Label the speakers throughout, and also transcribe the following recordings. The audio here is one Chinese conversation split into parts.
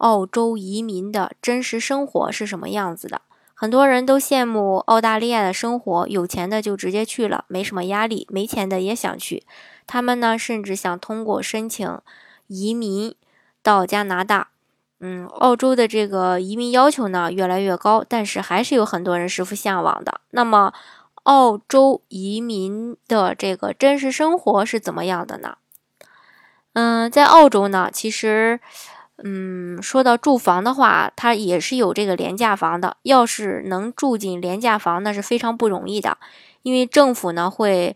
Speaker 1: 澳洲移民的真实生活是什么样子的？很多人都羡慕澳大利亚的生活，有钱的就直接去了，没什么压力；没钱的也想去，他们呢甚至想通过申请移民到加拿大。嗯，澳洲的这个移民要求呢越来越高，但是还是有很多人十分向往的。那么，澳洲移民的这个真实生活是怎么样的呢？嗯，在澳洲呢，其实。嗯，说到住房的话，它也是有这个廉价房的。要是能住进廉价房，那是非常不容易的，因为政府呢会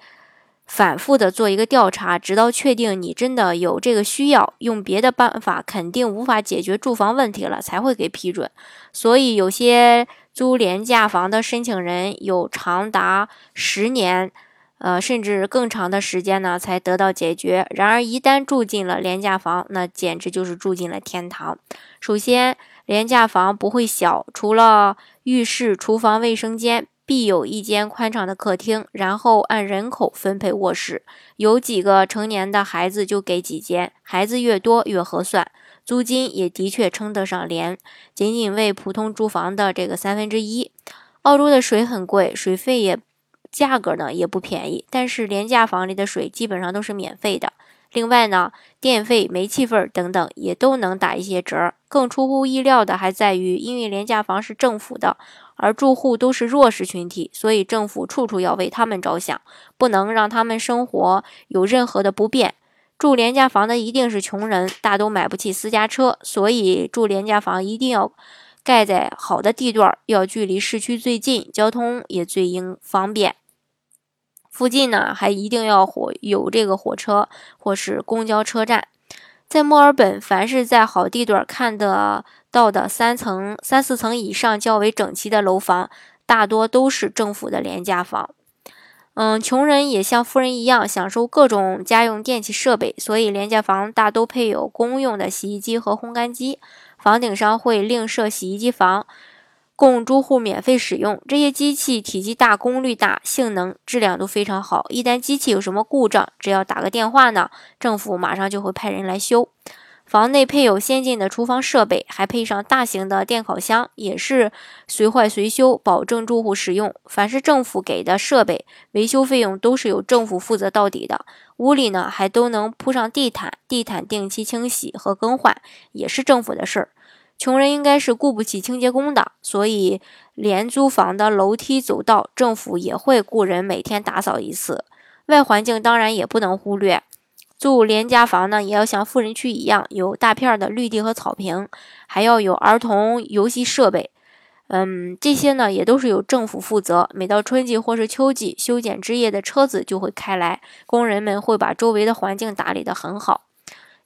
Speaker 1: 反复的做一个调查，直到确定你真的有这个需要，用别的办法肯定无法解决住房问题了，才会给批准。所以有些租廉价房的申请人有长达十年。呃，甚至更长的时间呢，才得到解决。然而，一旦住进了廉价房，那简直就是住进了天堂。首先，廉价房不会小，除了浴室、厨房、卫生间，必有一间宽敞的客厅。然后按人口分配卧室，有几个成年的孩子就给几间，孩子越多越合算。租金也的确称得上廉，仅仅为普通住房的这个三分之一。澳洲的水很贵，水费也。价格呢也不便宜，但是廉价房里的水基本上都是免费的。另外呢，电费、煤气费等等也都能打一些折。更出乎意料的还在于，因为廉价房是政府的，而住户都是弱势群体，所以政府处处要为他们着想，不能让他们生活有任何的不便。住廉价房的一定是穷人，大都买不起私家车，所以住廉价房一定要。盖在好的地段，要距离市区最近，交通也最应方便。附近呢，还一定要火有这个火车或是公交车站。在墨尔本，凡是在好地段看得到的三层、三四层以上较为整齐的楼房，大多都是政府的廉价房。嗯，穷人也像富人一样享受各种家用电器设备，所以廉价房大都配有公用的洗衣机和烘干机，房顶上会另设洗衣机房。供住户免费使用，这些机器体积大、功率大、性能、质量都非常好。一旦机器有什么故障，只要打个电话呢，政府马上就会派人来修。房内配有先进的厨房设备，还配上大型的电烤箱，也是随坏随修，保证住户使用。凡是政府给的设备，维修费用都是由政府负责到底的。屋里呢，还都能铺上地毯，地毯定期清洗和更换，也是政府的事儿。穷人应该是雇不起清洁工的，所以廉租房的楼梯走道，政府也会雇人每天打扫一次。外环境当然也不能忽略，住廉价房呢，也要像富人区一样，有大片的绿地和草坪，还要有儿童游戏设备。嗯，这些呢也都是由政府负责。每到春季或是秋季，修剪枝叶的车子就会开来，工人们会把周围的环境打理得很好。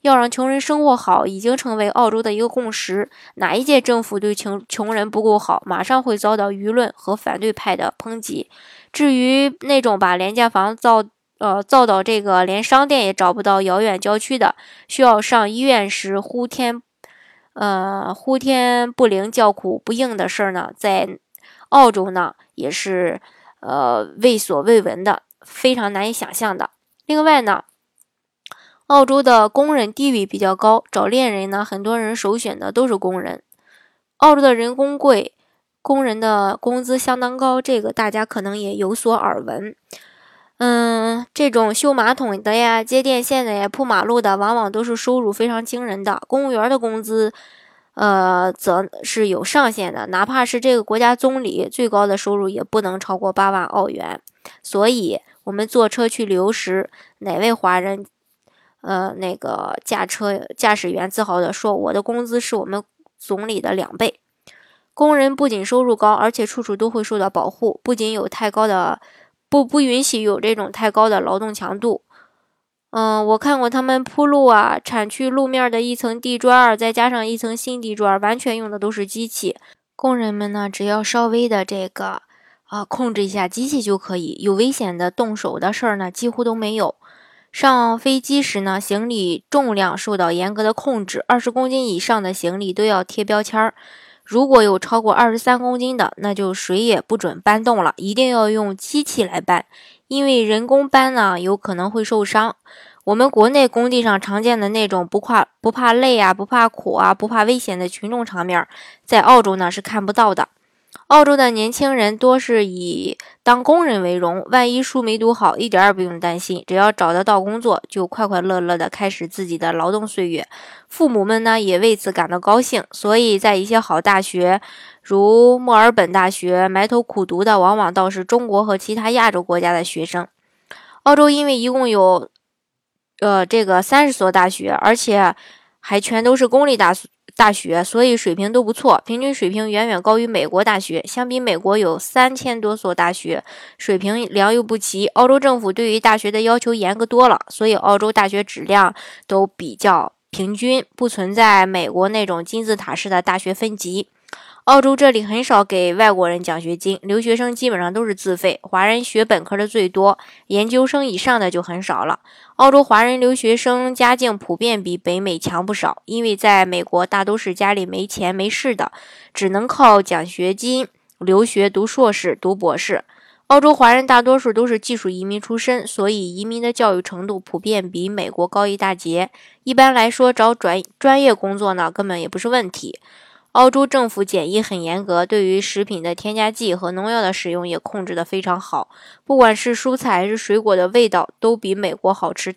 Speaker 1: 要让穷人生活好，已经成为澳洲的一个共识。哪一届政府对穷穷人不够好，马上会遭到舆论和反对派的抨击。至于那种把廉价房造呃造到这个连商店也找不到遥远郊区的，需要上医院时呼天呃呼天不灵叫苦不应的事儿呢，在澳洲呢也是呃未所未闻的，非常难以想象的。另外呢。澳洲的工人地位比较高，找恋人呢，很多人首选的都是工人。澳洲的人工贵，工人的工资相当高，这个大家可能也有所耳闻。嗯，这种修马桶的呀、接电线的呀、铺马路的，往往都是收入非常惊人的。公务员的工资，呃，则是有上限的，哪怕是这个国家总理，最高的收入也不能超过八万澳元。所以，我们坐车去旅游时，哪位华人？呃，那个驾车驾驶员自豪地说：“我的工资是我们总理的两倍。”工人不仅收入高，而且处处都会受到保护，不仅有太高的不不允许有这种太高的劳动强度。嗯，我看过他们铺路啊，铲去路面的一层地砖，再加上一层新地砖，完全用的都是机器，工人们呢，只要稍微的这个啊控制一下机器就可以，有危险的动手的事儿呢几乎都没有。上飞机时呢，行李重量受到严格的控制，二十公斤以上的行李都要贴标签儿。如果有超过二十三公斤的，那就谁也不准搬动了，一定要用机器来搬，因为人工搬呢有可能会受伤。我们国内工地上常见的那种不怕不怕累啊、不怕苦啊、不怕危险的群众场面，在澳洲呢是看不到的。澳洲的年轻人多是以当工人为荣，万一书没读好，一点也不用担心，只要找得到工作，就快快乐乐的开始自己的劳动岁月。父母们呢也为此感到高兴，所以在一些好大学，如墨尔本大学，埋头苦读的往往倒是中国和其他亚洲国家的学生。澳洲因为一共有，呃，这个三十所大学，而且还全都是公立大学。大学，所以水平都不错，平均水平远远高于美国大学。相比美国有三千多所大学，水平良莠不齐。澳洲政府对于大学的要求严格多了，所以澳洲大学质量都比较平均，不存在美国那种金字塔式的大学分级。澳洲这里很少给外国人奖学金，留学生基本上都是自费。华人学本科的最多，研究生以上的就很少了。澳洲华人留学生家境普遍比北美强不少，因为在美国大都是家里没钱没势的，只能靠奖学金留学读硕士、读博士。澳洲华人大多数都是技术移民出身，所以移民的教育程度普遍比美国高一大截。一般来说，找专专业工作呢，根本也不是问题。澳洲政府检疫很严格，对于食品的添加剂和农药的使用也控制得非常好。不管是蔬菜还是水果的味道，都比美国好吃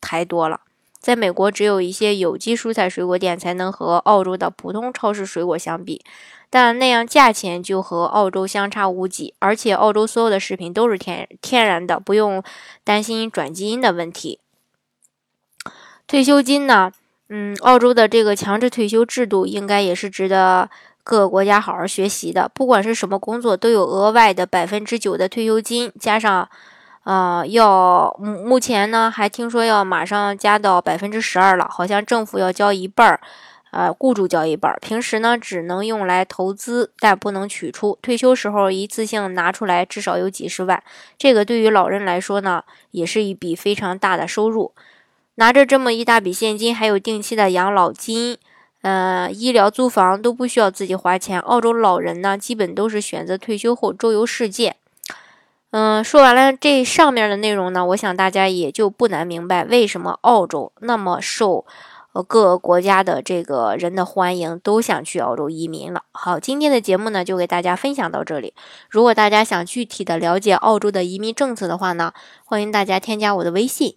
Speaker 1: 太多了。在美国，只有一些有机蔬菜水果店才能和澳洲的普通超市水果相比，但那样价钱就和澳洲相差无几。而且，澳洲所有的食品都是天天然的，不用担心转基因的问题。退休金呢？嗯，澳洲的这个强制退休制度应该也是值得各个国家好好学习的。不管是什么工作，都有额外的百分之九的退休金，加上，呃，要目前呢还听说要马上加到百分之十二了，好像政府要交一半儿，呃，雇主交一半儿。平时呢只能用来投资，但不能取出。退休时候一次性拿出来，至少有几十万。这个对于老人来说呢，也是一笔非常大的收入。拿着这么一大笔现金，还有定期的养老金，呃，医疗、租房都不需要自己花钱。澳洲老人呢，基本都是选择退休后周游世界。嗯，说完了这上面的内容呢，我想大家也就不难明白为什么澳洲那么受各个国家的这个人的欢迎，都想去澳洲移民了。好，今天的节目呢，就给大家分享到这里。如果大家想具体的了解澳洲的移民政策的话呢，欢迎大家添加我的微信。